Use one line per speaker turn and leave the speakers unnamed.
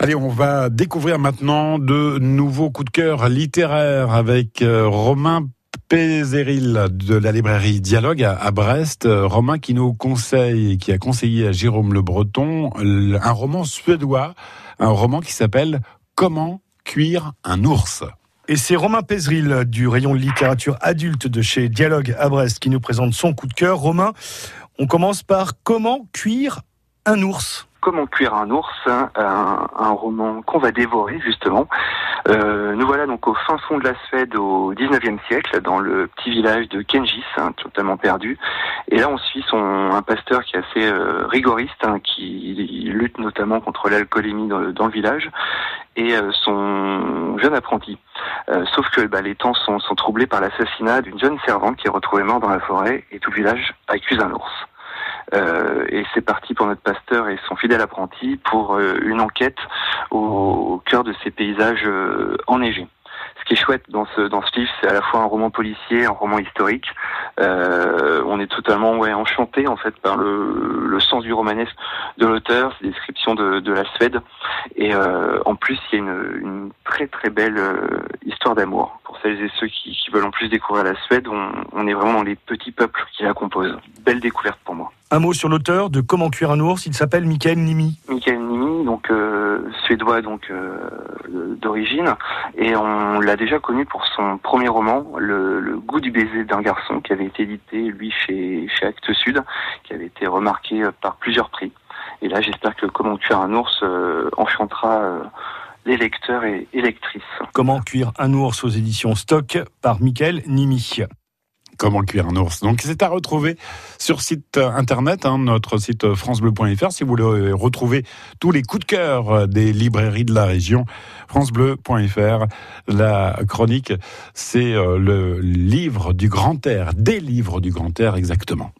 Allez, on va découvrir maintenant de nouveaux coups de cœur littéraires avec euh, Romain Pézéril de la librairie Dialogue à Brest. Euh, Romain qui nous conseille, qui a conseillé à Jérôme Le Breton un roman suédois, un roman qui s'appelle Comment cuire un ours.
Et c'est Romain Pézeril du rayon littérature adulte de chez Dialogue à Brest qui nous présente son coup de cœur. Romain, on commence par Comment cuire un ours?
Comment cuire un ours, hein, un, roman qu'on va dévorer justement. Euh, nous voilà donc au fin fond de la Suède au 19e siècle, dans le petit village de Kengis, hein, totalement perdu. Et là on suit son, un pasteur qui est assez euh, rigoriste, hein, qui lutte notamment contre l'alcoolémie dans, le village, et euh, son jeune apprenti. sauf que bah, les temps sont, sont troublés par l'assassinat d'une jeune servante qui est retrouvée morte dans la forêt, et tout le village accuse un ours. Euh, et c'est parti pour notre pasteur et son fidèle apprenti pour euh, une enquête au, cœur de ces paysages euh, enneigés. Ce qui est chouette dans ce dans ce livre, c'est à la fois un roman policier, un roman historique. On est totalement ouais enchanté en fait par le, le sens du romanesque de l'auteur, ses descriptions de, de la Suède, et en plus il y a une, une très très belle histoire d'amour pour celles et ceux qui, qui, veulent en plus découvrir la Suède. On, on est vraiment dans les petits peuples qui la composent. Belle découverte pour moi.
Un mot sur l'auteur de Comment cuire un ours. Il s'appelle Michael Nimi.
Michael Nimi, donc euh, suédois donc euh, d'origine, et on l'a déjà connu pour son premier roman, le, goût du baiser d'un garçon, qui avait été édité lui chez chez Actes Sud, qui avait été remarqué par plusieurs prix. Et là, j'espère que Comment cuire un ours euh, enchantera les lecteurs et, et lectrices.
Comment cuire un ours aux éditions Stock par Michael Nimi.
Comment cuire un ours. Donc c'est à retrouver sur site internet, hein, notre site francebleu.fr, si vous voulez retrouver tous les coups de cœur des librairies de la région. francebleu.fr. La chronique, c'est euh, le livre du grand air, des livres du grand air exactement.